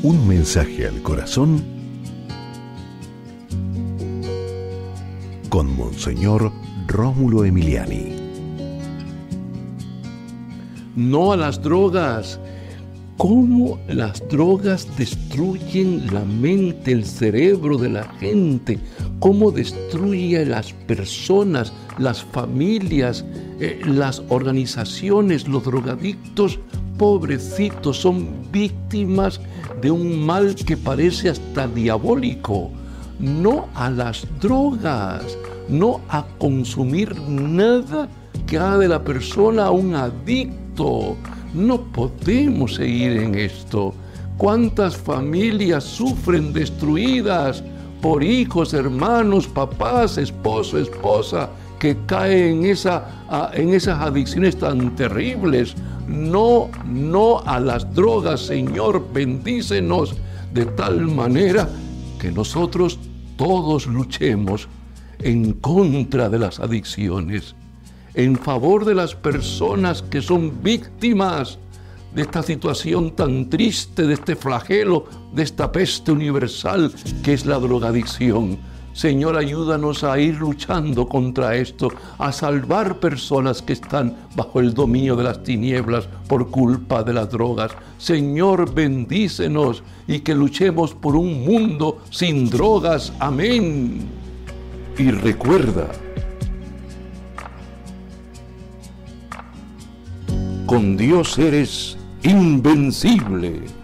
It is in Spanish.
Un mensaje al corazón con Monseñor Rómulo Emiliani. No a las drogas. ¿Cómo las drogas destruyen la mente, el cerebro de la gente? ¿Cómo destruye las personas, las familias, eh, las organizaciones, los drogadictos? Pobrecitos, son víctimas de un mal que parece hasta diabólico. No a las drogas, no a consumir nada que haga de la persona un adicto. No podemos seguir en esto. ¿Cuántas familias sufren destruidas por hijos, hermanos, papás, esposo, esposa, que caen en, esa, en esas adicciones tan terribles? No, no a las drogas, Señor, bendícenos de tal manera que nosotros todos luchemos en contra de las adicciones, en favor de las personas que son víctimas de esta situación tan triste, de este flagelo, de esta peste universal que es la drogadicción. Señor, ayúdanos a ir luchando contra esto, a salvar personas que están bajo el dominio de las tinieblas por culpa de las drogas. Señor, bendícenos y que luchemos por un mundo sin drogas. Amén. Y recuerda, con Dios eres invencible.